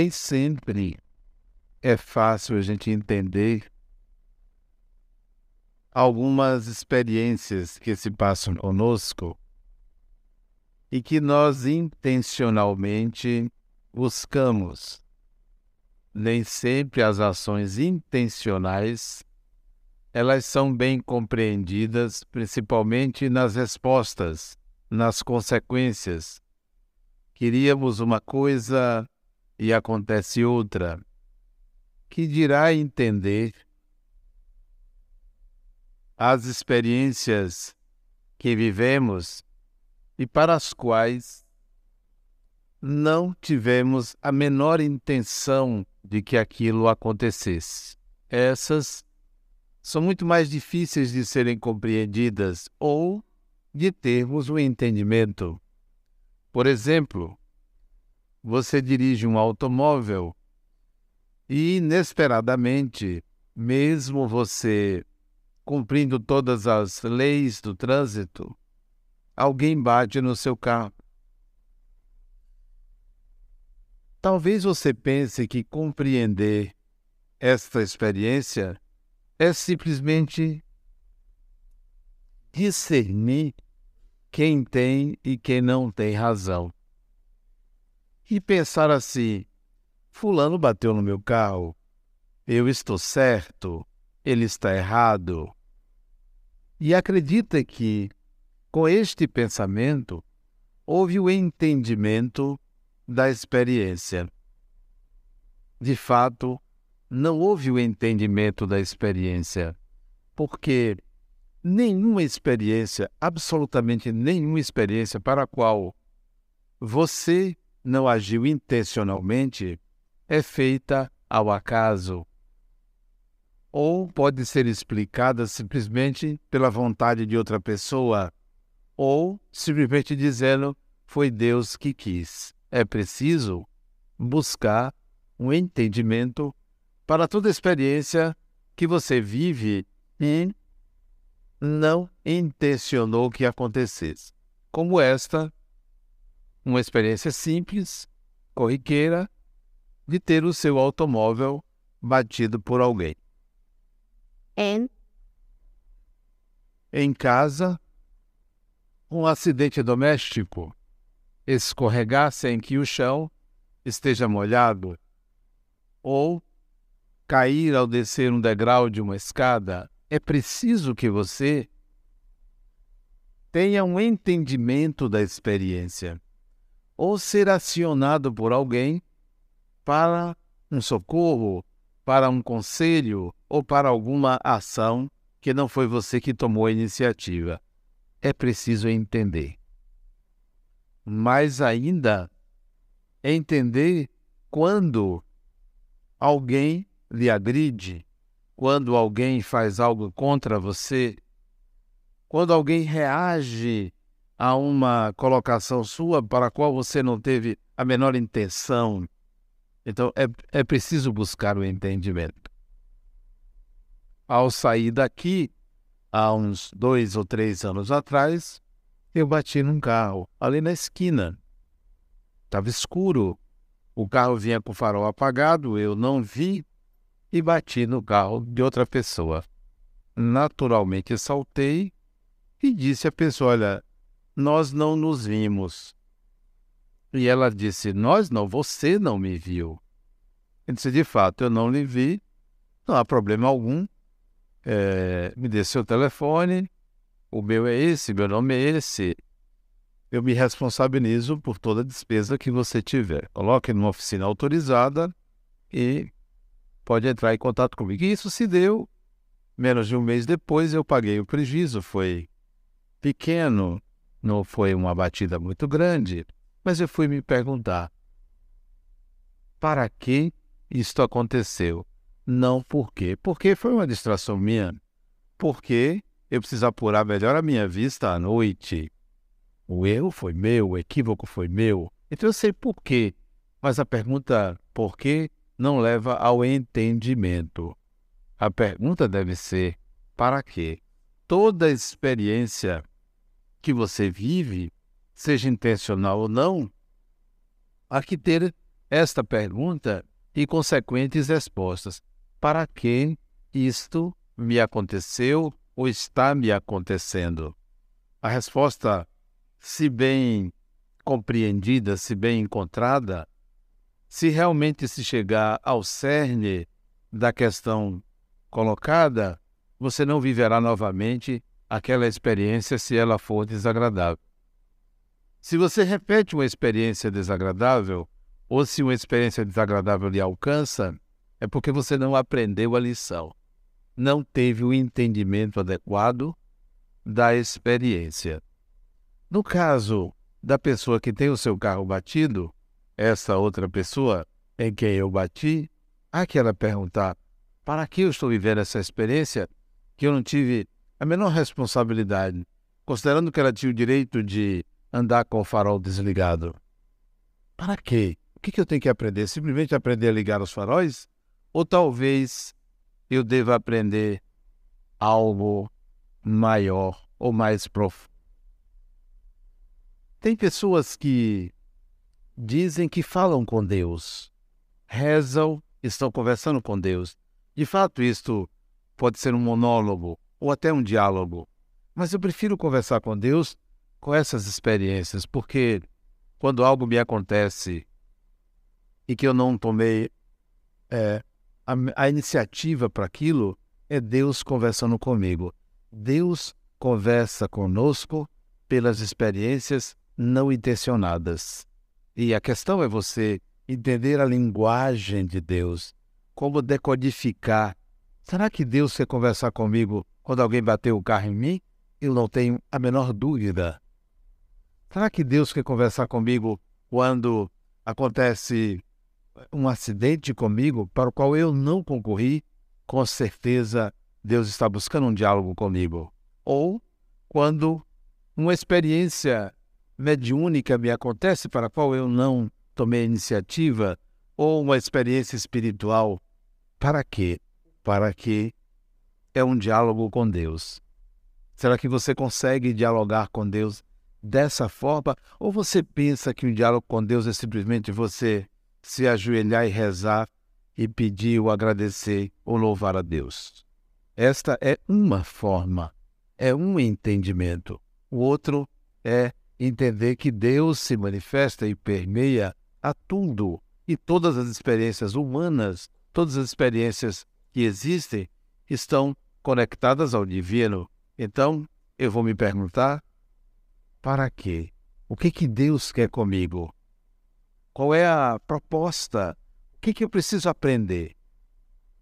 nem sempre é fácil a gente entender algumas experiências que se passam conosco e que nós intencionalmente buscamos. Nem sempre as ações intencionais elas são bem compreendidas, principalmente nas respostas, nas consequências. Queríamos uma coisa e acontece outra. Que dirá entender as experiências que vivemos e para as quais não tivemos a menor intenção de que aquilo acontecesse. Essas são muito mais difíceis de serem compreendidas ou de termos um entendimento. Por exemplo, você dirige um automóvel e inesperadamente, mesmo você cumprindo todas as leis do trânsito, alguém bate no seu carro. Talvez você pense que compreender esta experiência é simplesmente discernir quem tem e quem não tem razão. E pensar assim: Fulano bateu no meu carro, eu estou certo, ele está errado e acredita que, com este pensamento, houve o entendimento da experiência. De fato, não houve o entendimento da experiência, porque nenhuma experiência, absolutamente nenhuma experiência para a qual você não agiu intencionalmente, é feita ao acaso ou pode ser explicada simplesmente pela vontade de outra pessoa, ou simplesmente dizendo foi Deus que quis. É preciso buscar um entendimento para toda experiência que você vive e não intencionou que acontecesse. Como esta, uma experiência simples, corriqueira, de ter o seu automóvel batido por alguém. Em? Em casa, um acidente doméstico, escorregar sem que o chão esteja molhado, ou cair ao descer um degrau de uma escada, é preciso que você tenha um entendimento da experiência, ou ser acionado por alguém para um socorro, para um conselho ou para alguma ação que não foi você que tomou a iniciativa. É preciso entender. Mais ainda, entender quando alguém lhe agride, quando alguém faz algo contra você, quando alguém reage a uma colocação sua para a qual você não teve a menor intenção então é, é preciso buscar o entendimento. Ao sair daqui, há uns dois ou três anos atrás, eu bati num carro ali na esquina. Estava escuro. O carro vinha com o farol apagado, eu não vi e bati no carro de outra pessoa. Naturalmente saltei e disse à pessoa: Olha, nós não nos vimos. E ela disse: Nós não, você não me viu. Eu disse: De fato, eu não lhe vi, não há problema algum. É, me dê seu telefone, o meu é esse, meu nome é esse. Eu me responsabilizo por toda a despesa que você tiver. Coloque numa oficina autorizada e pode entrar em contato comigo. E isso se deu. Menos de um mês depois eu paguei o prejuízo. Foi pequeno, não foi uma batida muito grande. Mas eu fui me perguntar: para que isto aconteceu? Não por quê? Porque foi uma distração minha. Porque eu preciso apurar melhor a minha vista à noite. O erro foi meu, o equívoco foi meu. Então eu sei por quê. Mas a pergunta por quê não leva ao entendimento. A pergunta deve ser para quê? Toda experiência que você vive seja intencional ou não, há que ter esta pergunta e consequentes respostas. Para que isto me aconteceu ou está me acontecendo? A resposta, se bem compreendida, se bem encontrada, se realmente se chegar ao cerne da questão colocada, você não viverá novamente aquela experiência se ela for desagradável. Se você repete uma experiência desagradável, ou se uma experiência desagradável lhe alcança, é porque você não aprendeu a lição, não teve o entendimento adequado da experiência. No caso da pessoa que tem o seu carro batido, essa outra pessoa em quem eu bati, há que ela perguntar: para que eu estou vivendo essa experiência que eu não tive a menor responsabilidade, considerando que ela tinha o direito de andar com o farol desligado? Para quê? O que, eu tenho que aprender? Simplesmente aprender a ligar os faróis? Ou talvez eu deva aprender algo maior ou mais profundo? Tem pessoas que dizem que falam com Deus, rezam, estão conversando com Deus. De fato, isto pode ser um monólogo ou até um diálogo, mas eu prefiro conversar com Deus com essas experiências, porque quando algo me acontece e que eu não tomei é, a, a iniciativa para aquilo, é Deus conversando comigo. Deus conversa conosco pelas experiências não intencionadas. E a questão é você entender a linguagem de Deus, como decodificar. Será que Deus quer conversar comigo quando alguém bateu o carro em mim? Eu não tenho a menor dúvida. Será que Deus quer conversar comigo quando acontece um acidente comigo para o qual eu não concorri, com certeza Deus está buscando um diálogo comigo. Ou quando uma experiência mediúnica me acontece para a qual eu não tomei iniciativa, ou uma experiência espiritual, para quê? Para que é um diálogo com Deus. Será que você consegue dialogar com Deus dessa forma? Ou você pensa que o diálogo com Deus é simplesmente você se ajoelhar e rezar e pedir ou agradecer ou louvar a Deus. Esta é uma forma, é um entendimento. O outro é entender que Deus se manifesta e permeia a tudo e todas as experiências humanas, todas as experiências que existem, estão conectadas ao divino. Então, eu vou me perguntar: para quê? O que que Deus quer comigo? Qual é a proposta? O que, que eu preciso aprender?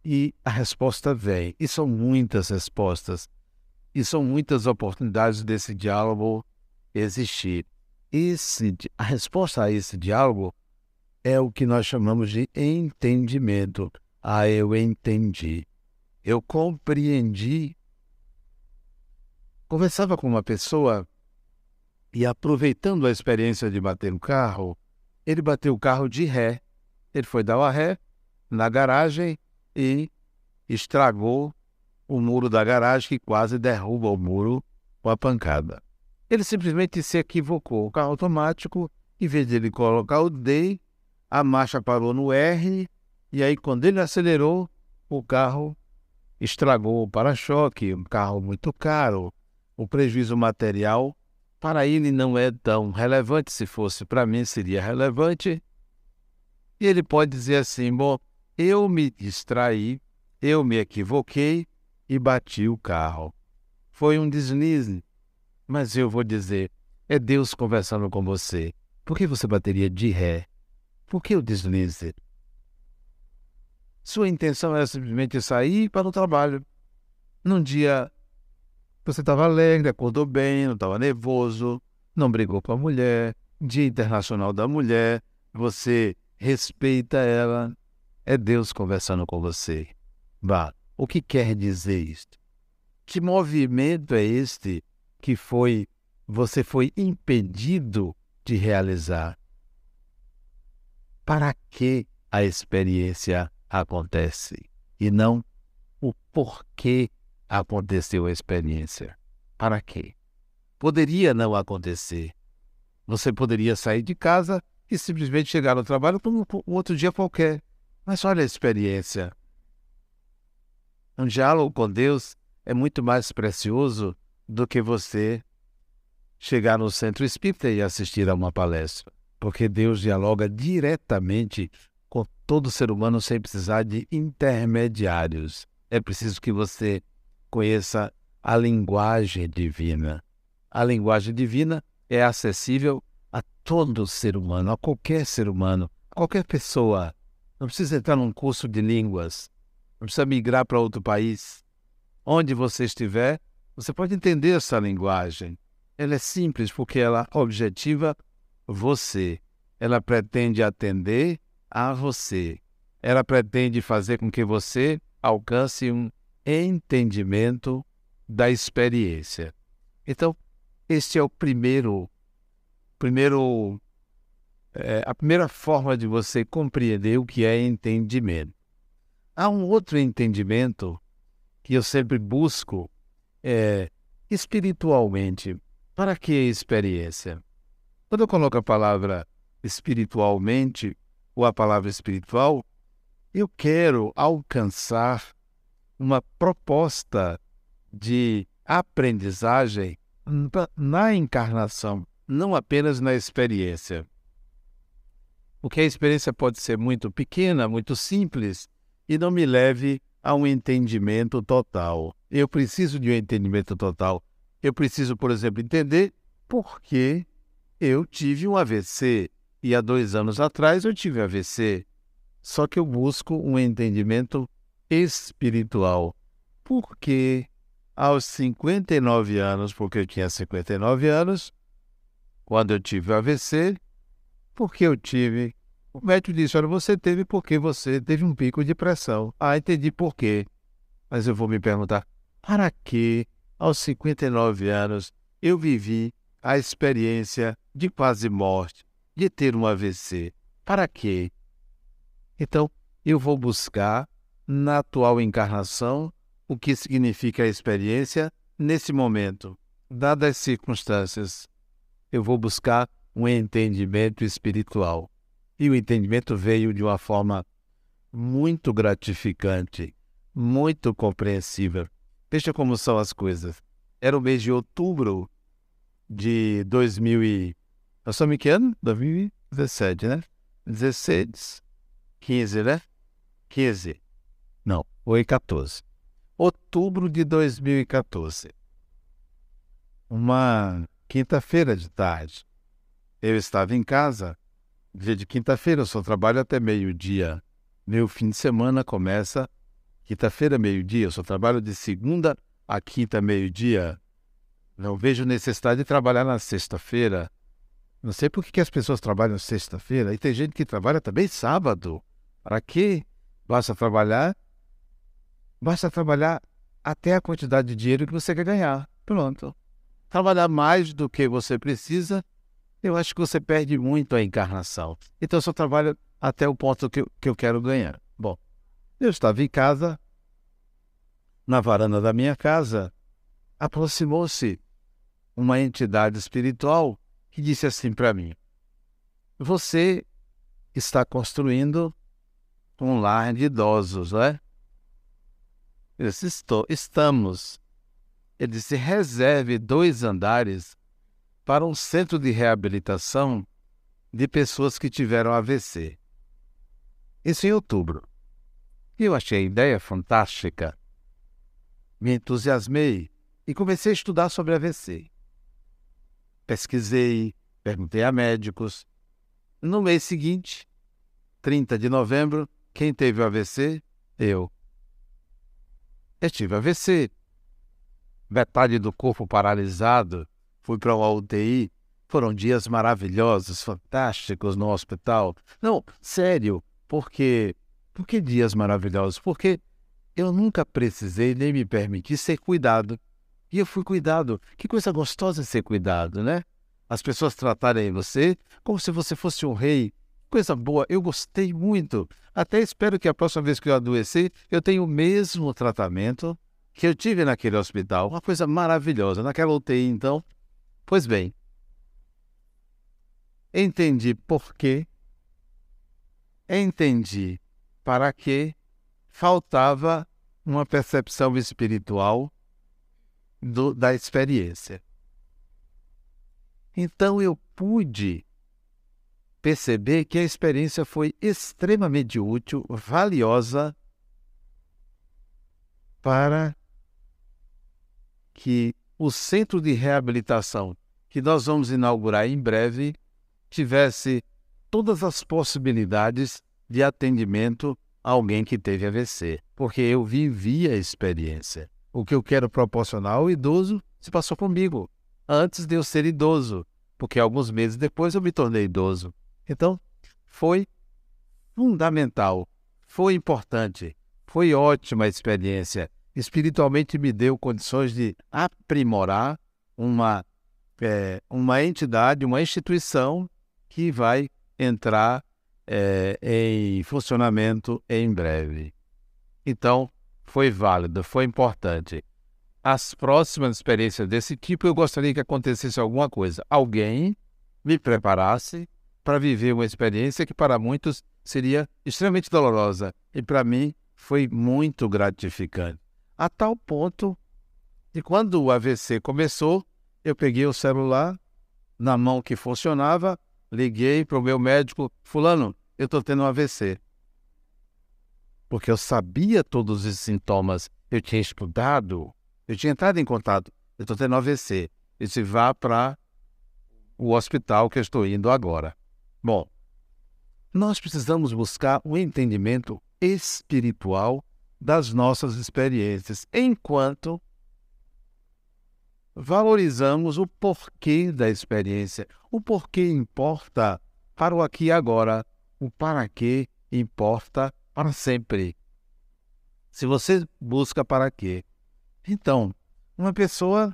E a resposta vem. E são muitas respostas. E são muitas oportunidades desse diálogo existir. Esse, a resposta a esse diálogo é o que nós chamamos de entendimento. Ah, eu entendi. Eu compreendi. Conversava com uma pessoa e, aproveitando a experiência de bater no carro, ele bateu o carro de ré. Ele foi dar uma ré na garagem e estragou o muro da garagem, que quase derruba o muro com a pancada. Ele simplesmente se equivocou. O carro automático, em vez de ele colocar o D, a marcha parou no R, e aí quando ele acelerou, o carro estragou o para-choque, um carro muito caro. O prejuízo material para ele não é tão relevante. Se fosse para mim, seria relevante. E ele pode dizer assim: bom, eu me distraí, eu me equivoquei e bati o carro. Foi um deslize. Mas eu vou dizer: é Deus conversando com você. Por que você bateria de ré? Por que o deslize? Sua intenção era simplesmente sair para o trabalho. Num dia você estava alegre, acordou bem, não estava nervoso, não brigou com a mulher. Dia Internacional da Mulher, você respeita ela. É Deus conversando com você. Vá, o que quer dizer isto? Que movimento é este que foi você foi impedido de realizar? Para que a experiência acontece e não o porquê aconteceu a experiência. Para quê? Poderia não acontecer. Você poderia sair de casa e simplesmente chegar no trabalho como um outro dia qualquer. Mas olha a experiência. Um diálogo com Deus é muito mais precioso do que você chegar no centro espírita e assistir a uma palestra, porque Deus dialoga diretamente todo ser humano sem precisar de intermediários. É preciso que você conheça a linguagem divina. A linguagem divina é acessível a todo ser humano, a qualquer ser humano, a qualquer pessoa. Não precisa entrar num curso de línguas, não precisa migrar para outro país. Onde você estiver, você pode entender essa linguagem. Ela é simples porque ela objetiva você. Ela pretende atender a você. Ela pretende fazer com que você alcance um entendimento da experiência. Então, este é o primeiro, primeiro é, a primeira forma de você compreender o que é entendimento. Há um outro entendimento que eu sempre busco é, espiritualmente. Para que experiência? Quando eu coloco a palavra espiritualmente ou a palavra espiritual, eu quero alcançar uma proposta de aprendizagem na encarnação, não apenas na experiência. Porque a experiência pode ser muito pequena, muito simples e não me leve a um entendimento total. Eu preciso de um entendimento total. Eu preciso, por exemplo, entender por que eu tive um AVC e há dois anos atrás eu tive AVC. Só que eu busco um entendimento espiritual. Por que aos 59 anos, porque eu tinha 59 anos, quando eu tive AVC, porque eu tive. O médico disse: Olha, você teve porque você teve um pico de pressão. Ah, entendi por quê. Mas eu vou me perguntar: para que, aos 59 anos, eu vivi a experiência de quase morte, de ter um AVC? Para quê? Então, eu vou buscar, na atual encarnação, o que significa a experiência nesse momento, dadas as circunstâncias. Eu vou buscar um entendimento espiritual. E o entendimento veio de uma forma muito gratificante, muito compreensível. Veja como são as coisas. Era o mês de outubro de 2000 e... Nós estamos em que ano? 2017, né? 16, 15, né? 15. Não, foi 14 outubro de 2014. Uma quinta-feira de tarde. Eu estava em casa, dia de quinta-feira, eu só trabalho até meio-dia. Meu fim de semana começa quinta-feira, meio-dia. Eu só trabalho de segunda a quinta, meio-dia. Não vejo necessidade de trabalhar na sexta-feira. Não sei por que as pessoas trabalham sexta-feira. E tem gente que trabalha também sábado. Para quê? Basta trabalhar Basta trabalhar até a quantidade de dinheiro que você quer ganhar. Pronto. Trabalhar mais do que você precisa, eu acho que você perde muito a encarnação. Então eu só trabalho até o ponto que eu, que eu quero ganhar. Bom, eu estava em casa, na varanda da minha casa, aproximou-se uma entidade espiritual que disse assim para mim: Você está construindo um lar de idosos, não é? Eu disse, Estou, estamos. Ele disse, reserve dois andares para um centro de reabilitação de pessoas que tiveram AVC. Isso em outubro. Eu achei a ideia fantástica. Me entusiasmei e comecei a estudar sobre AVC. Pesquisei, perguntei a médicos. No mês seguinte, 30 de novembro, quem teve o AVC? Eu. Eu tive AVC. Metade do corpo paralisado. Fui para uma UTI. Foram dias maravilhosos, fantásticos no hospital. Não, sério, porque. Por que dias maravilhosos? Porque eu nunca precisei nem me permiti ser cuidado. E eu fui cuidado. Que coisa gostosa ser cuidado, né? As pessoas tratarem você como se você fosse um rei, Coisa boa, eu gostei muito. Até espero que a próxima vez que eu adoecer, eu tenha o mesmo tratamento que eu tive naquele hospital. Uma coisa maravilhosa. Naquela UTI, então. Pois bem. entendi por quê, entendi para que faltava uma percepção espiritual do, da experiência. Então eu pude perceber que a experiência foi extremamente útil, valiosa para que o centro de reabilitação que nós vamos inaugurar em breve tivesse todas as possibilidades de atendimento a alguém que teve AVC, porque eu vivi a experiência. O que eu quero proporcionar ao idoso se passou comigo, antes de eu ser idoso, porque alguns meses depois eu me tornei idoso. Então, foi fundamental, foi importante, foi ótima a experiência. Espiritualmente me deu condições de aprimorar uma, é, uma entidade, uma instituição que vai entrar é, em funcionamento em breve. Então, foi válido, foi importante. As próximas experiências desse tipo, eu gostaria que acontecesse alguma coisa. Alguém me preparasse para viver uma experiência que para muitos seria extremamente dolorosa e para mim foi muito gratificante. A tal ponto que quando o AVC começou, eu peguei o celular na mão que funcionava, liguei para o meu médico, fulano, eu estou tendo um AVC. Porque eu sabia todos os sintomas, eu tinha estudado, eu tinha entrado em contato, eu estou tendo AVC. E vá para o hospital que eu estou indo agora. Bom, nós precisamos buscar o um entendimento espiritual das nossas experiências, enquanto valorizamos o porquê da experiência. O porquê importa para o aqui e agora, o para quê importa para sempre. Se você busca para quê. Então, uma pessoa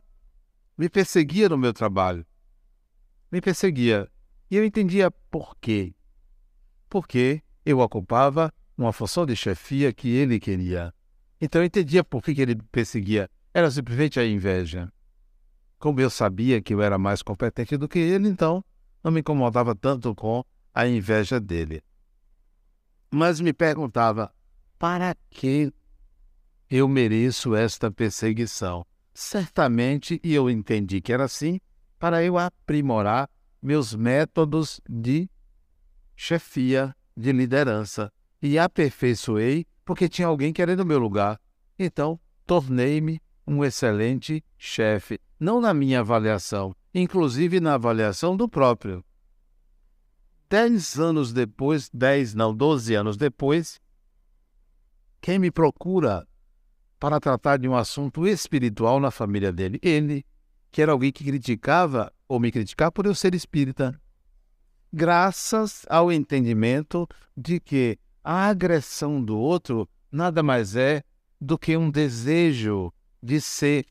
me perseguia no meu trabalho. Me perseguia. E eu entendia por quê. Porque eu ocupava uma função de chefia que ele queria. Então eu entendia por que, ele perseguia. Era simplesmente a inveja. Como eu sabia que eu era mais competente do que ele, então não me incomodava tanto com a inveja dele. Mas me perguntava: para que eu mereço esta perseguição? Certamente, e eu entendi que era assim, para eu aprimorar meus métodos de chefia, de liderança. E aperfeiçoei porque tinha alguém querendo o meu lugar. Então, tornei-me um excelente chefe, não na minha avaliação, inclusive na avaliação do próprio. Dez anos depois, dez não, doze anos depois, quem me procura para tratar de um assunto espiritual na família dele? Ele, que era alguém que criticava ou me criticar por eu ser espírita. Graças ao entendimento de que a agressão do outro nada mais é do que um desejo de ser,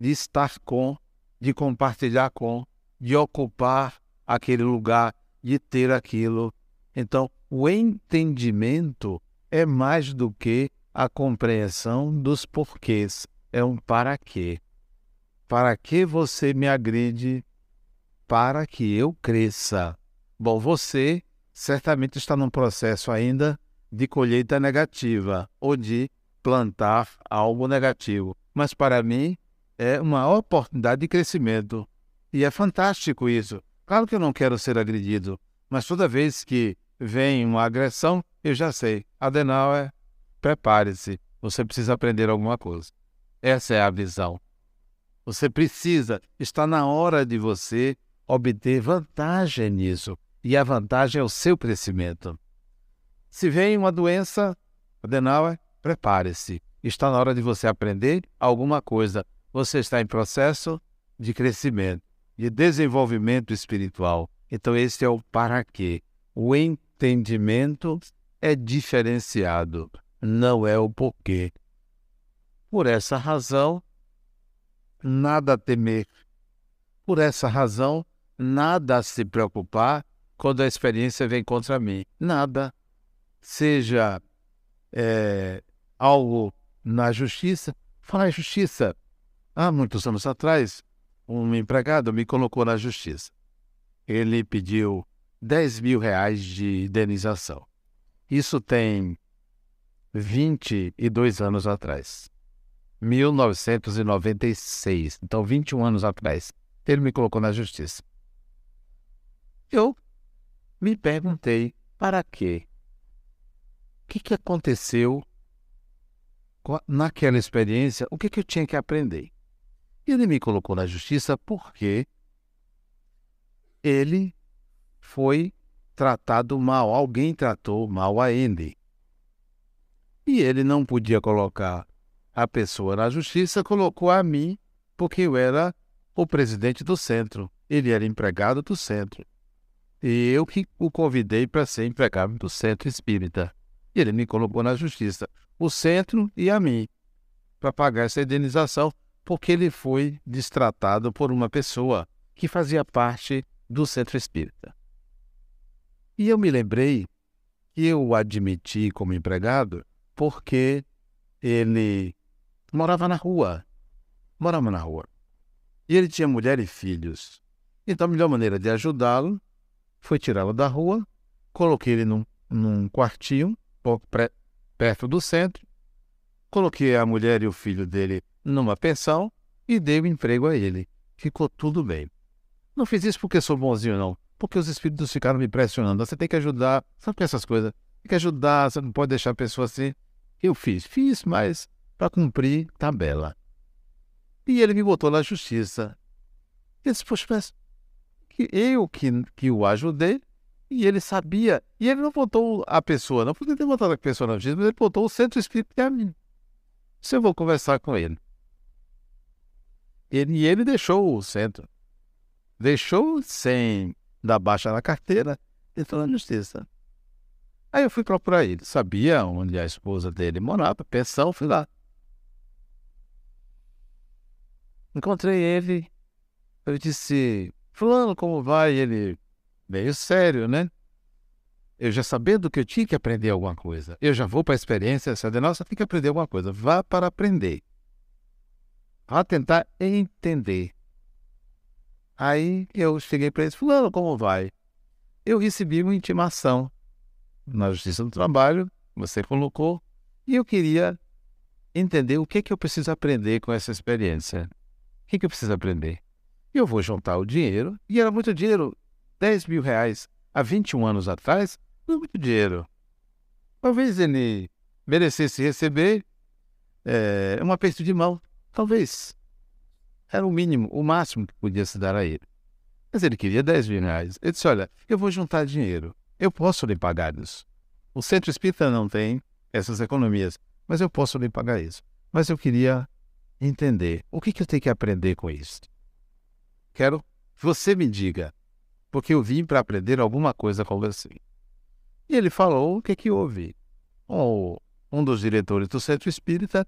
de estar com, de compartilhar com, de ocupar aquele lugar, de ter aquilo. Então, o entendimento é mais do que a compreensão dos porquês, é um para quê. Para que você me agride? Para que eu cresça. Bom, você certamente está num processo ainda de colheita negativa ou de plantar algo negativo. Mas para mim é uma oportunidade de crescimento. E é fantástico isso. Claro que eu não quero ser agredido, mas toda vez que vem uma agressão, eu já sei. Adenauer, prepare-se. Você precisa aprender alguma coisa. Essa é a visão. Você precisa, está na hora de você obter vantagem nisso. E a vantagem é o seu crescimento. Se vem uma doença, Adenauer, prepare-se. Está na hora de você aprender alguma coisa. Você está em processo de crescimento, de desenvolvimento espiritual. Então, esse é o para quê. O entendimento é diferenciado, não é o porquê. Por essa razão, nada a temer. Por essa razão, nada a se preocupar quando a experiência vem contra mim. Nada seja é, algo na justiça. Falar em justiça. Há muitos anos atrás, um empregado me colocou na justiça. Ele pediu 10 mil reais de indenização. Isso tem 22 anos atrás. 1996. Então, 21 anos atrás. Ele me colocou na justiça. Eu me perguntei para quê? O que, que aconteceu naquela experiência? O que, que eu tinha que aprender? Ele me colocou na justiça porque ele foi tratado mal, alguém tratou mal a ele. E ele não podia colocar a pessoa na justiça, colocou a mim, porque eu era o presidente do centro. Ele era empregado do centro. E eu que o convidei para ser empregado do centro espírita. E ele me colocou na justiça, o centro e a mim, para pagar essa indenização, porque ele foi destratado por uma pessoa que fazia parte do centro espírita. E eu me lembrei que eu o admiti como empregado porque ele morava na rua. Morava na rua. E ele tinha mulher e filhos. Então a melhor maneira de ajudá-lo foi tirá-lo da rua, coloquei ele num, num quartinho, pouco pré, perto do centro, coloquei a mulher e o filho dele numa pensão e dei o um emprego a ele. Ficou tudo bem. Não fiz isso porque sou bonzinho, não. Porque os espíritos ficaram me pressionando. Você tem que ajudar. Sabe essas coisas? Tem que ajudar, você não pode deixar a pessoa assim. Eu fiz, fiz, mas para cumprir tabela. E ele me botou na justiça. Ele disse, poxa, mas que eu que, que o ajudei, e ele sabia. E ele não botou a pessoa, não podia ter botado a pessoa na justiça, mas ele botou o centro espírita a mim. Se eu vou conversar com ele. Ele. E ele deixou o centro. Deixou sem dar baixa na carteira, entrou na justiça. Aí eu fui procurar ele. Sabia onde a esposa dele morava, pensão, fui lá. Encontrei ele. Eu disse, Fulano, como vai? Ele, meio sério, né? Eu já sabendo que eu tinha que aprender alguma coisa. Eu já vou para a experiência, de nossa, tem que aprender alguma coisa. Vá para aprender. Vá tentar entender. Aí eu cheguei para ele, Fulano, como vai? Eu recebi uma intimação na Justiça do Trabalho, você colocou, e eu queria entender o que, que eu preciso aprender com essa experiência. O que, que eu preciso aprender? Eu vou juntar o dinheiro, e era muito dinheiro, 10 mil reais há 21 anos atrás, não é muito dinheiro. Talvez ele merecesse receber é, um aperto de mão, talvez. Era o mínimo, o máximo que podia se dar a ele. Mas ele queria 10 mil reais. Ele disse: Olha, eu vou juntar dinheiro. Eu posso lhe pagar isso. O centro espírita não tem essas economias, mas eu posso lhe pagar isso. Mas eu queria entender o que, que eu tenho que aprender com isso. Quero que você me diga, porque eu vim para aprender alguma coisa com você. E ele falou o que, que houve. Oh, um dos diretores do centro espírita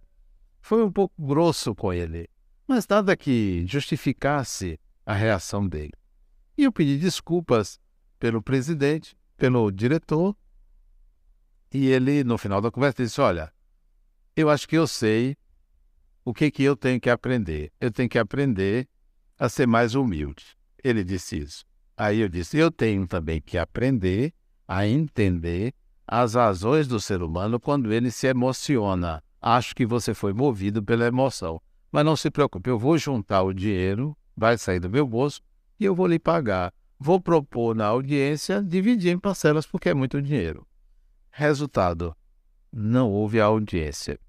foi um pouco grosso com ele, mas nada que justificasse a reação dele. E eu pedi desculpas pelo presidente pelo diretor e ele, no final da conversa, disse: Olha, eu acho que eu sei o que, que eu tenho que aprender. Eu tenho que aprender a ser mais humilde. Ele disse isso. Aí eu disse: Eu tenho também que aprender a entender as razões do ser humano quando ele se emociona. Acho que você foi movido pela emoção. Mas não se preocupe, eu vou juntar o dinheiro, vai sair do meu bolso e eu vou lhe pagar. Vou propor na audiência dividir em parcelas porque é muito dinheiro. Resultado: não houve audiência.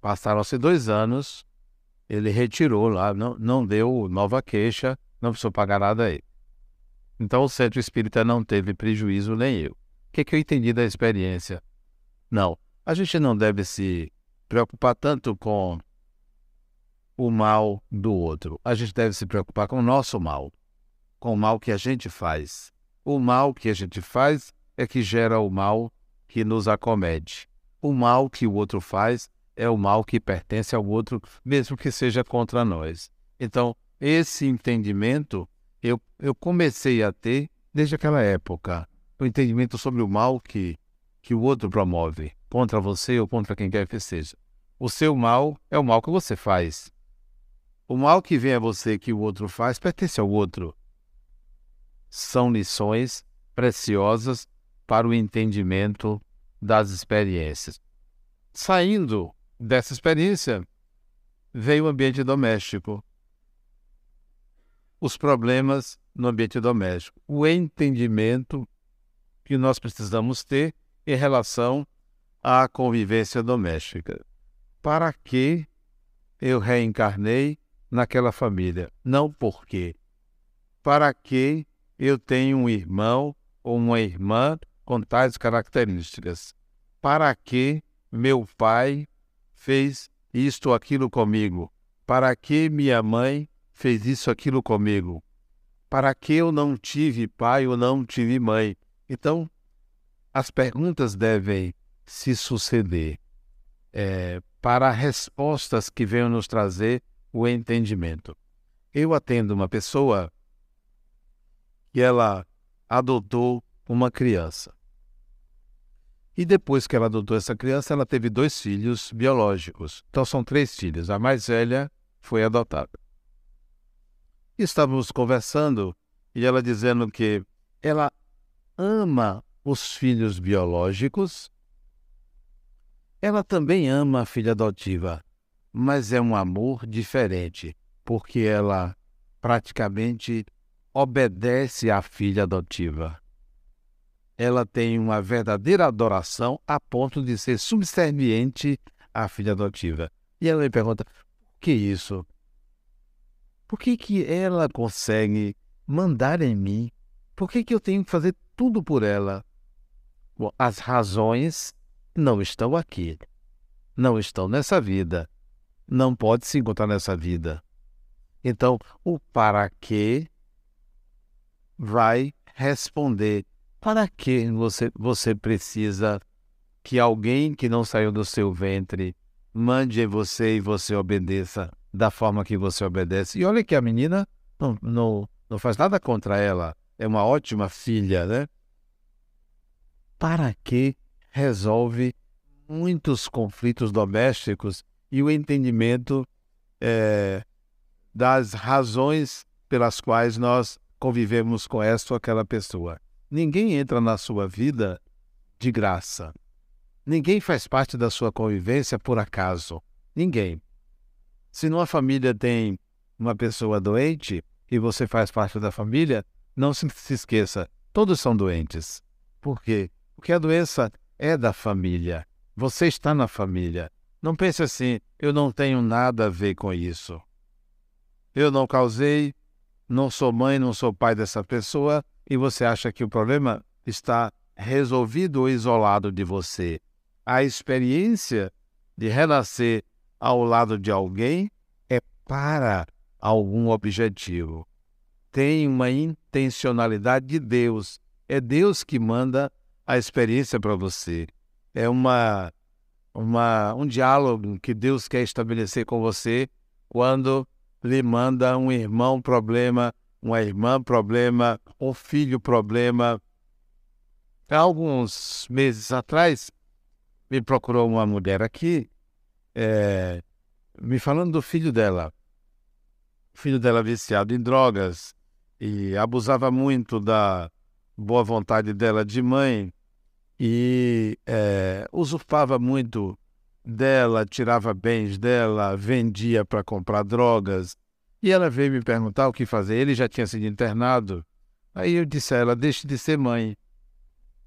Passaram-se dois anos, ele retirou lá, não, não deu nova queixa, não precisou pagar nada aí. Então o centro espírita não teve prejuízo nem eu. O que, que eu entendi da experiência? Não, a gente não deve se preocupar tanto com o mal do outro. A gente deve se preocupar com o nosso mal com o mal que a gente faz. O mal que a gente faz é que gera o mal que nos acomete. O mal que o outro faz é o mal que pertence ao outro, mesmo que seja contra nós. Então, esse entendimento eu, eu comecei a ter desde aquela época. O entendimento sobre o mal que, que o outro promove, contra você ou contra quem quer que seja. O seu mal é o mal que você faz. O mal que vem a você que o outro faz pertence ao outro. são lições preciosas para o entendimento das experiências. Saindo dessa experiência, veio o ambiente doméstico. Os problemas no ambiente doméstico. O entendimento que nós precisamos ter em relação à convivência doméstica. Para que eu reencarnei naquela família? Não porque. Para que eu tenho um irmão ou uma irmã com tais características? Para que meu pai fez isto ou aquilo comigo? Para que minha mãe fez isso aquilo comigo? Para que eu não tive pai ou não tive mãe? Então, as perguntas devem se suceder é, para respostas que venham nos trazer o entendimento. Eu atendo uma pessoa que ela adotou uma criança. E depois que ela adotou essa criança, ela teve dois filhos biológicos. Então são três filhos. A mais velha foi adotada. Estávamos conversando e ela dizendo que ela ama os filhos biológicos, ela também ama a filha adotiva, mas é um amor diferente, porque ela praticamente obedece à filha adotiva ela tem uma verdadeira adoração a ponto de ser subserviente à filha adotiva. E ela me pergunta: por que isso? Por que, que ela consegue mandar em mim? Por que, que eu tenho que fazer tudo por ela? Bom, as razões não estão aqui. Não estão nessa vida. Não pode se encontrar nessa vida. Então, o para quê vai responder para que você, você precisa que alguém que não saiu do seu ventre mande em você e você obedeça da forma que você obedece? E olha que a menina não, não, não faz nada contra ela, é uma ótima filha, né? Para que resolve muitos conflitos domésticos e o entendimento é, das razões pelas quais nós convivemos com esta ou aquela pessoa. Ninguém entra na sua vida de graça. Ninguém faz parte da sua convivência por acaso. Ninguém. Se numa família tem uma pessoa doente e você faz parte da família, não se, esqueça, todos são doentes. Por quê? Porque a doença é da família. Você está na família. Não pense assim, eu não tenho nada a ver com isso. Eu não causei, não sou mãe, não sou pai dessa pessoa, e você acha que o problema está resolvido ou isolado de você. A experiência de renascer ao lado de alguém é para algum objetivo. Tem uma intencionalidade de Deus. É Deus que manda a experiência para você. É uma, uma, um diálogo que Deus quer estabelecer com você quando lhe manda um irmão problema uma irmã problema, um filho problema. Há alguns meses atrás, me procurou uma mulher aqui, é, me falando do filho dela. O filho dela viciado em drogas e abusava muito da boa vontade dela de mãe e é, usurpava muito dela, tirava bens dela, vendia para comprar drogas e ela veio me perguntar o que fazer. Ele já tinha sido internado. Aí eu disse a ela: deixe de ser mãe.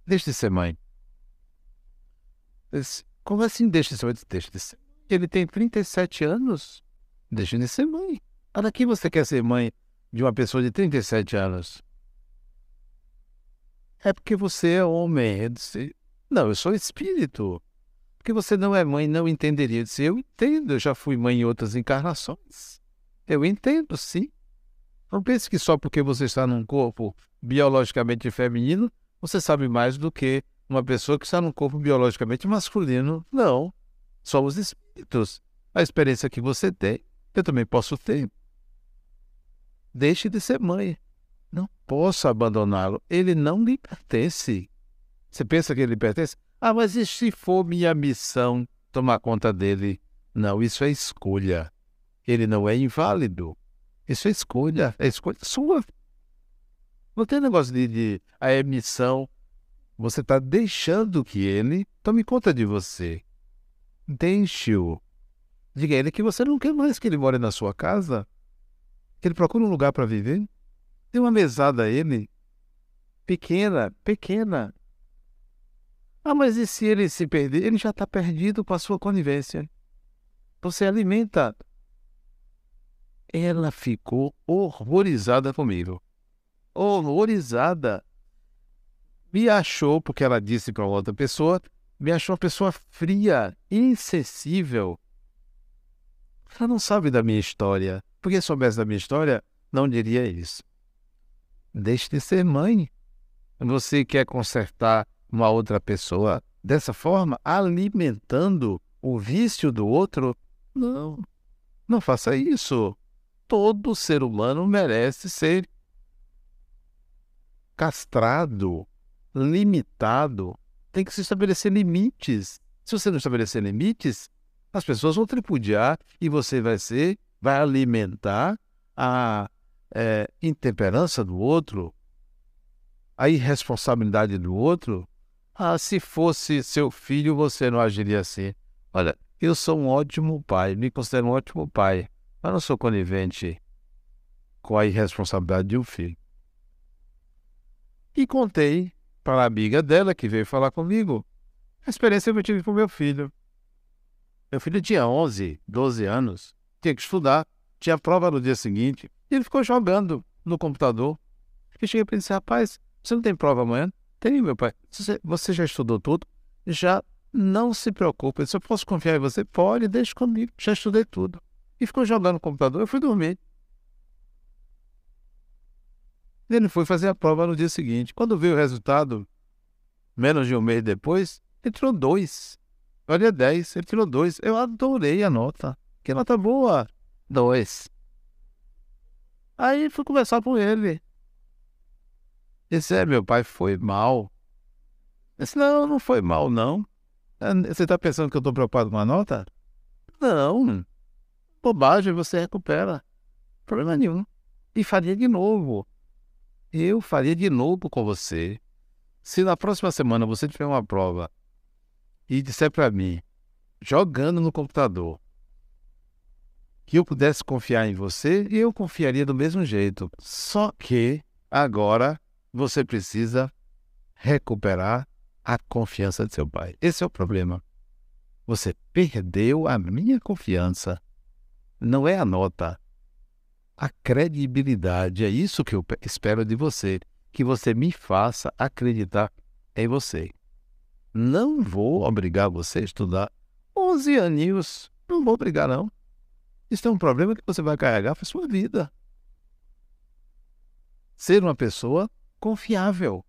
Deixe de ser mãe. Disse, Como assim deixe de ser mãe? Deixe de ser Ele tem 37 anos. Deixe de ser mãe. Para que você quer ser mãe de uma pessoa de 37 anos? É porque você é homem. Eu disse, não, eu sou espírito. Porque você não é mãe, não entenderia. Eu disse, eu entendo, eu já fui mãe em outras encarnações. Eu entendo, sim. Não pense que só porque você está num corpo biologicamente feminino, você sabe mais do que uma pessoa que está num corpo biologicamente masculino. Não. Somos espíritos. A experiência que você tem, eu também posso ter. Deixe de ser mãe. Não posso abandoná-lo. Ele não lhe pertence. Você pensa que ele pertence? Ah, mas e se for minha missão tomar conta dele? Não, isso é escolha. Ele não é inválido. Isso é escolha, é escolha sua. Não tem negócio de, de a emissão. Você está deixando que ele tome conta de você. Deixe-o. Diga a ele que você não quer mais que ele more na sua casa. Que ele procure um lugar para viver. Dê uma mesada a ele. Pequena, pequena. Ah, mas e se ele se perder? Ele já está perdido com a sua conivência. Você alimenta. Ela ficou horrorizada comigo. Horrorizada. Me achou, porque ela disse para outra pessoa, me achou uma pessoa fria, insensível. Ela não sabe da minha história. Porque soubesse da minha história, não diria isso. Deixe de ser mãe. Você quer consertar uma outra pessoa dessa forma, alimentando o vício do outro? Não, não faça isso. Todo ser humano merece ser castrado, limitado. Tem que se estabelecer limites. Se você não estabelecer limites, as pessoas vão tripudiar e você vai ser, vai alimentar a é, intemperança do outro, a irresponsabilidade do outro. Ah, se fosse seu filho, você não agiria assim. Olha, eu sou um ótimo pai, me considero um ótimo pai, mas não sou conivente com a irresponsabilidade de um filho. E contei para a amiga dela que veio falar comigo a experiência que eu tive com meu filho. Meu filho tinha 11, 12 anos, tinha que estudar, tinha prova no dia seguinte, e ele ficou jogando no computador. Eu cheguei para ele disse, rapaz, você não tem prova amanhã? Tem, meu pai. Você, você já estudou tudo? Já não se preocupe. Se eu posso confiar em você, pode, deixe comigo. Já estudei tudo. E ficou jogando no computador, eu fui dormir. Ele foi fazer a prova no dia seguinte. Quando veio o resultado, menos de um mês depois, ele tirou dois. Olha, 10, ele tirou dois. Eu adorei a nota. Que nota boa. Dois. Aí fui conversar com ele. Esse é, meu pai foi mal. Eu disse, não, não foi mal, não. Ah, você está pensando que eu estou preocupado com a nota? Não. Bobagem, você recupera. Problema nenhum. E faria de novo. Eu faria de novo com você. Se na próxima semana você tiver uma prova e disser para mim, jogando no computador, que eu pudesse confiar em você, eu confiaria do mesmo jeito. Só que agora você precisa recuperar a confiança de seu pai. Esse é o problema. Você perdeu a minha confiança. Não é a nota, a credibilidade. É isso que eu espero de você, que você me faça acreditar em você. Não vou obrigar você a estudar 11 aninhos. Não vou obrigar, não. Isso é um problema que você vai carregar para sua vida. Ser uma pessoa confiável.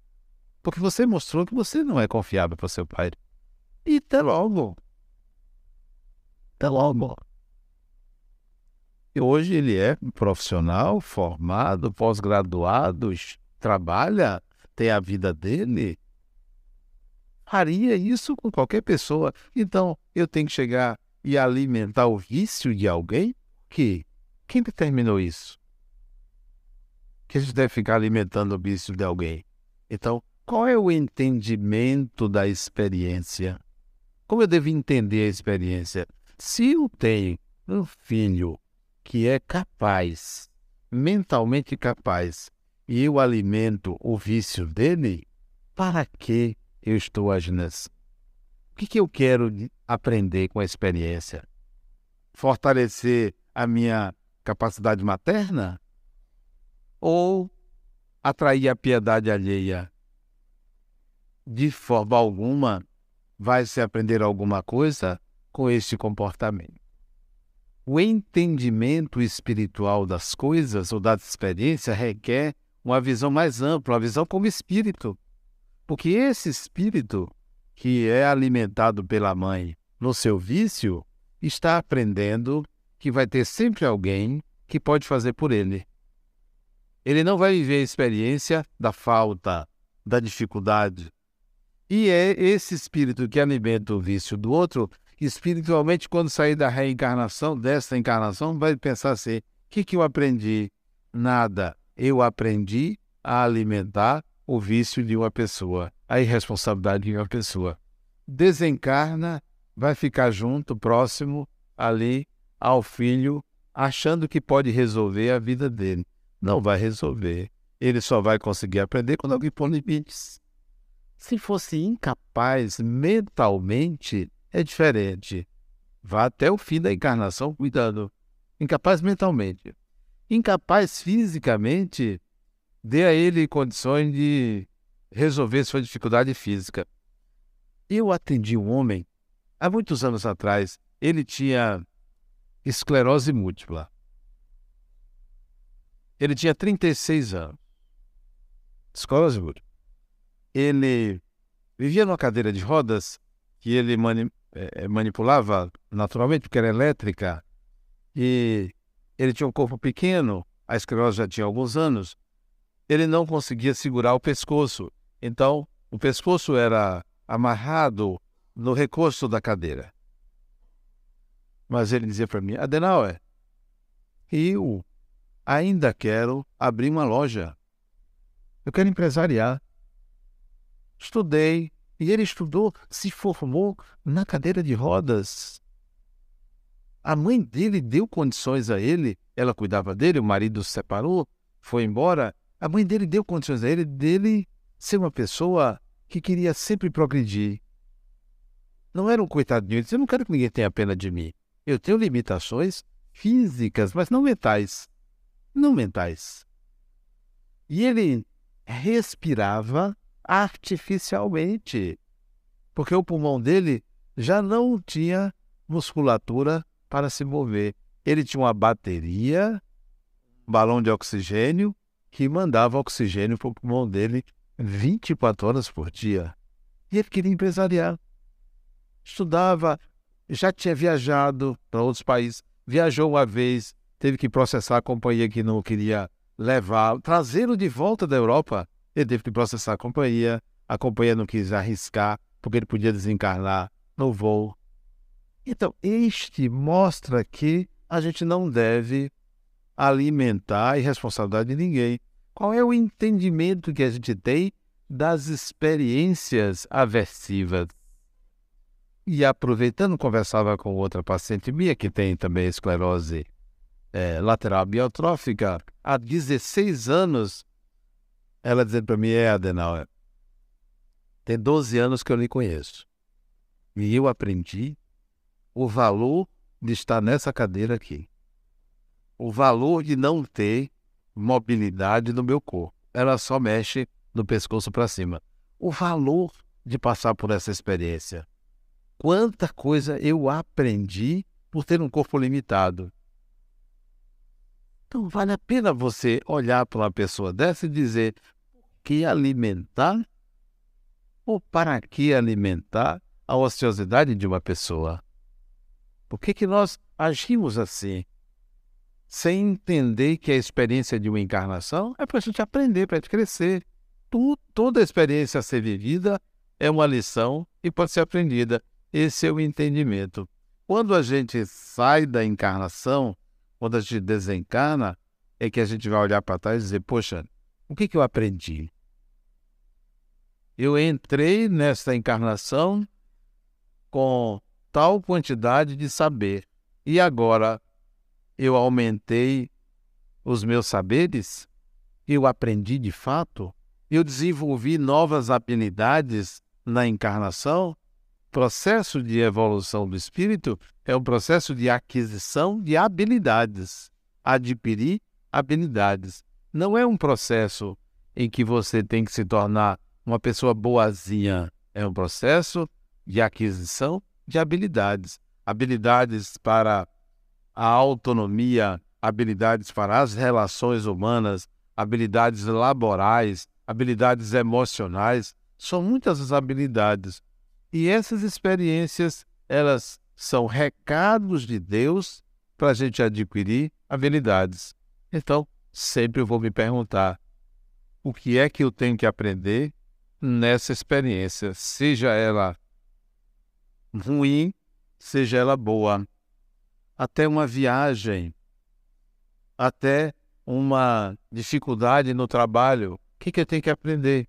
Porque você mostrou que você não é confiável para seu pai. E até logo. Até logo. E hoje ele é profissional, formado, pós-graduado, trabalha, tem a vida dele. Faria isso com qualquer pessoa. Então, eu tenho que chegar e alimentar o vício de alguém? Que? Quem determinou isso? Que a gente deve ficar alimentando o vício de alguém. Então, qual é o entendimento da experiência? Como eu devo entender a experiência? Se eu tenho um filho que é capaz, mentalmente capaz, e eu alimento o vício dele, para que eu estou agindo assim? O que, que eu quero aprender com a experiência? Fortalecer a minha capacidade materna? Ou atrair a piedade alheia? De forma alguma, vai se aprender alguma coisa com este comportamento o entendimento espiritual das coisas ou da experiência requer uma visão mais ampla, uma visão como espírito. Porque esse espírito, que é alimentado pela mãe no seu vício, está aprendendo que vai ter sempre alguém que pode fazer por ele. Ele não vai viver a experiência da falta, da dificuldade. E é esse espírito que alimenta o vício do outro espiritualmente, quando sair da reencarnação, desta encarnação, vai pensar assim: o que, que eu aprendi? Nada. Eu aprendi a alimentar o vício de uma pessoa, a irresponsabilidade de uma pessoa. Desencarna, vai ficar junto, próximo, ali ao filho, achando que pode resolver a vida dele. Não vai resolver. Ele só vai conseguir aprender quando alguém pôr limites. Se fosse incapaz mentalmente, é diferente. Vá até o fim da encarnação cuidando. Incapaz mentalmente. Incapaz fisicamente, dê a ele condições de resolver sua dificuldade física. Eu atendi um homem, há muitos anos atrás, ele tinha esclerose múltipla. Ele tinha 36 anos. Esclerose múltipla. Ele vivia numa cadeira de rodas que ele mani é, manipulava naturalmente, porque era elétrica, e ele tinha um corpo pequeno, a esclerose já tinha alguns anos, ele não conseguia segurar o pescoço. Então, o pescoço era amarrado no recurso da cadeira. Mas ele dizia para mim, Adenauer, eu ainda quero abrir uma loja. Eu quero empresariar. Estudei, e ele estudou, se formou na cadeira de rodas. A mãe dele deu condições a ele, ela cuidava dele, o marido se separou, foi embora. A mãe dele deu condições a ele dele ser uma pessoa que queria sempre progredir. Não era um coitadinho, ele disse, eu não quero que ninguém tenha pena de mim. Eu tenho limitações físicas, mas não mentais. Não mentais. E ele respirava artificialmente, porque o pulmão dele já não tinha musculatura para se mover. Ele tinha uma bateria, um balão de oxigênio, que mandava oxigênio para o pulmão dele 24 horas por dia. E ele queria empresariar. Estudava, já tinha viajado para outros países, viajou uma vez, teve que processar a companhia que não queria levar, trazê-lo de volta da Europa. Ele teve que processar a companhia, a companhia não quis arriscar, porque ele podia desencarnar no voo. Então, este mostra que a gente não deve alimentar a irresponsabilidade de ninguém. Qual é o entendimento que a gente tem das experiências aversivas? E aproveitando, conversava com outra paciente minha que tem também esclerose é, lateral biotrófica há 16 anos. Ela dizendo para mim: é, Adenauer, tem 12 anos que eu lhe conheço. E eu aprendi o valor de estar nessa cadeira aqui. O valor de não ter mobilidade no meu corpo. Ela só mexe do pescoço para cima. O valor de passar por essa experiência. Quanta coisa eu aprendi por ter um corpo limitado. Então vale a pena você olhar para uma pessoa dessa e dizer que alimentar ou para que alimentar a ociosidade de uma pessoa? Por que, que nós agimos assim? Sem entender que a experiência de uma encarnação é para a gente aprender, para a gente crescer. Tu, toda experiência a ser vivida é uma lição e pode ser aprendida. Esse é o entendimento. Quando a gente sai da encarnação, quando a gente desencarna, é que a gente vai olhar para trás e dizer: Poxa, o que, que eu aprendi? eu entrei nesta encarnação com tal quantidade de saber e agora eu aumentei os meus saberes, eu aprendi de fato, eu desenvolvi novas habilidades na encarnação. Processo de evolução do espírito é um processo de aquisição de habilidades, adquirir habilidades. Não é um processo em que você tem que se tornar uma pessoa boazinha é um processo de aquisição de habilidades. Habilidades para a autonomia, habilidades para as relações humanas, habilidades laborais, habilidades emocionais. São muitas as habilidades. E essas experiências, elas são recados de Deus para a gente adquirir habilidades. Então, sempre eu vou me perguntar: o que é que eu tenho que aprender nessa experiência, seja ela ruim, seja ela boa. Até uma viagem, até uma dificuldade no trabalho que, que eu tenho que aprender?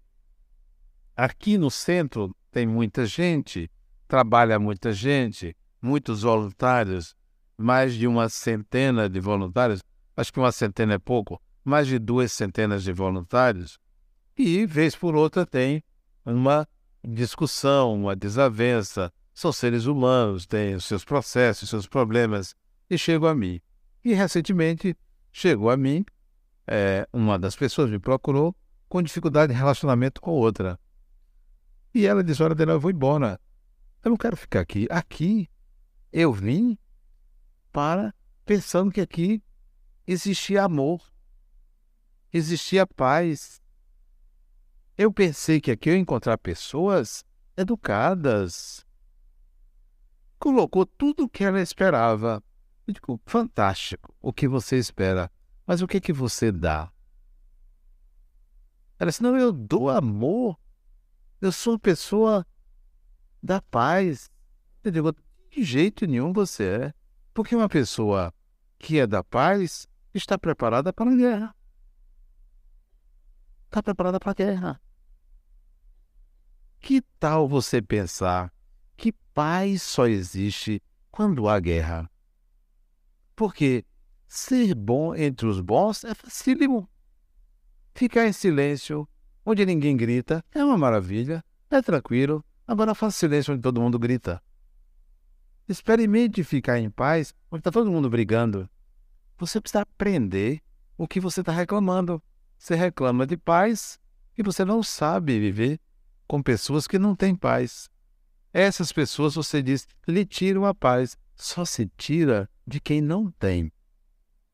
Aqui no centro tem muita gente, trabalha muita gente, muitos voluntários, mais de uma centena de voluntários, acho que uma centena é pouco, mais de duas centenas de voluntários, e vez por outra tem uma discussão, uma desavença. São seres humanos, têm os seus processos, os seus problemas, e chegam a mim. E recentemente chegou a mim, é, uma das pessoas me procurou com dificuldade de relacionamento com outra. E ela disse: Olha, Daniel, eu vou embora. Eu não quero ficar aqui. Aqui eu vim para pensando que aqui existia amor, existia paz. Eu pensei que aqui eu ia encontrar pessoas educadas. Colocou tudo o que ela esperava. Eu digo, fantástico, o que você espera. Mas o que que você dá? Ela disse, não, eu dou amor. Eu sou pessoa da paz. Eu digo, de jeito nenhum você é. Porque uma pessoa que é da paz está preparada para a guerra. Está preparada para a guerra. Que tal você pensar que paz só existe quando há guerra? Porque ser bom entre os bons é facílimo. Ficar em silêncio, onde ninguém grita, é uma maravilha, é tranquilo. Agora faça silêncio onde todo mundo grita. Experimente ficar em paz onde está todo mundo brigando. Você precisa aprender o que você está reclamando. Você reclama de paz e você não sabe viver com pessoas que não têm paz. Essas pessoas, você diz, lhe tiram a paz. Só se tira de quem não tem.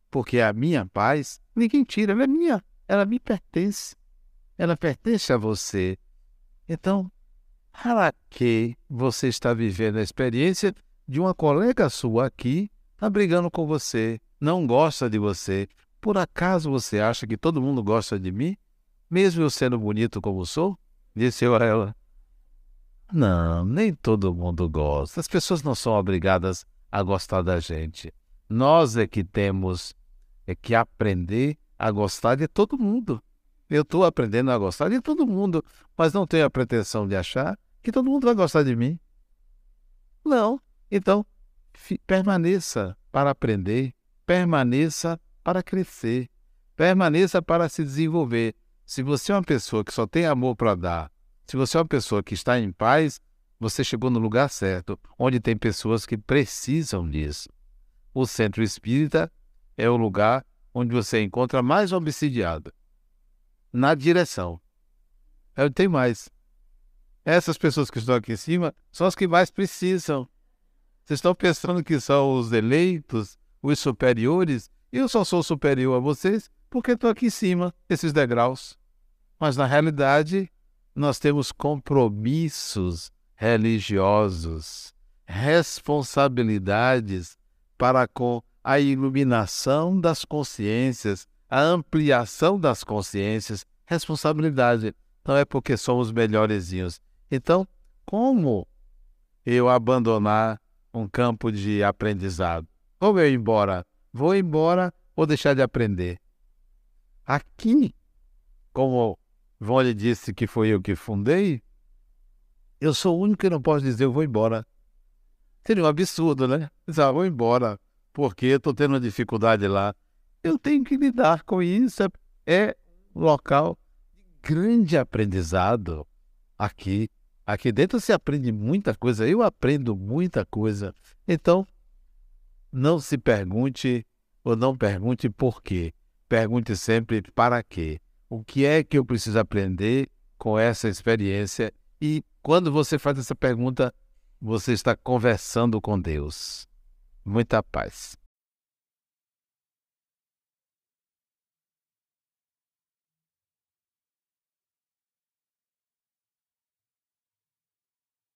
Porque a minha paz, ninguém tira, ela é minha, ela me pertence. Ela pertence a você. Então, para que você está vivendo a experiência de uma colega sua aqui, está brigando com você, não gosta de você. Por acaso você acha que todo mundo gosta de mim? Mesmo eu sendo bonito como sou? Disse eu a ela. Não, nem todo mundo gosta. As pessoas não são obrigadas a gostar da gente. Nós é que temos é que aprender a gostar de todo mundo. Eu estou aprendendo a gostar de todo mundo, mas não tenho a pretensão de achar que todo mundo vai gostar de mim. Não. Então, permaneça para aprender, permaneça para crescer, permaneça para se desenvolver. Se você é uma pessoa que só tem amor para dar, se você é uma pessoa que está em paz, você chegou no lugar certo, onde tem pessoas que precisam disso. O centro espírita é o lugar onde você encontra mais obsidiado na direção. Eu tenho mais. Essas pessoas que estão aqui em cima são as que mais precisam. Vocês estão pensando que são os eleitos, os superiores? Eu só sou superior a vocês porque estou aqui em cima, esses degraus. Mas na realidade, nós temos compromissos religiosos, responsabilidades para com a iluminação das consciências, a ampliação das consciências, responsabilidade. Não é porque somos melhorezinhos. Então, como eu abandonar um campo de aprendizado? Ou eu ir embora? Vou embora ou deixar de aprender? Aqui, como Von lhe disse que foi eu que fundei, eu sou o único que não posso dizer eu vou embora. Seria um absurdo, né? Dizer, ah, vou embora porque estou tendo uma dificuldade lá. Eu tenho que lidar com isso. É um local de grande aprendizado aqui. Aqui dentro se aprende muita coisa, eu aprendo muita coisa. Então, não se pergunte ou não pergunte por quê. Pergunte sempre para quê. O que é que eu preciso aprender com essa experiência? E quando você faz essa pergunta, você está conversando com Deus. Muita paz.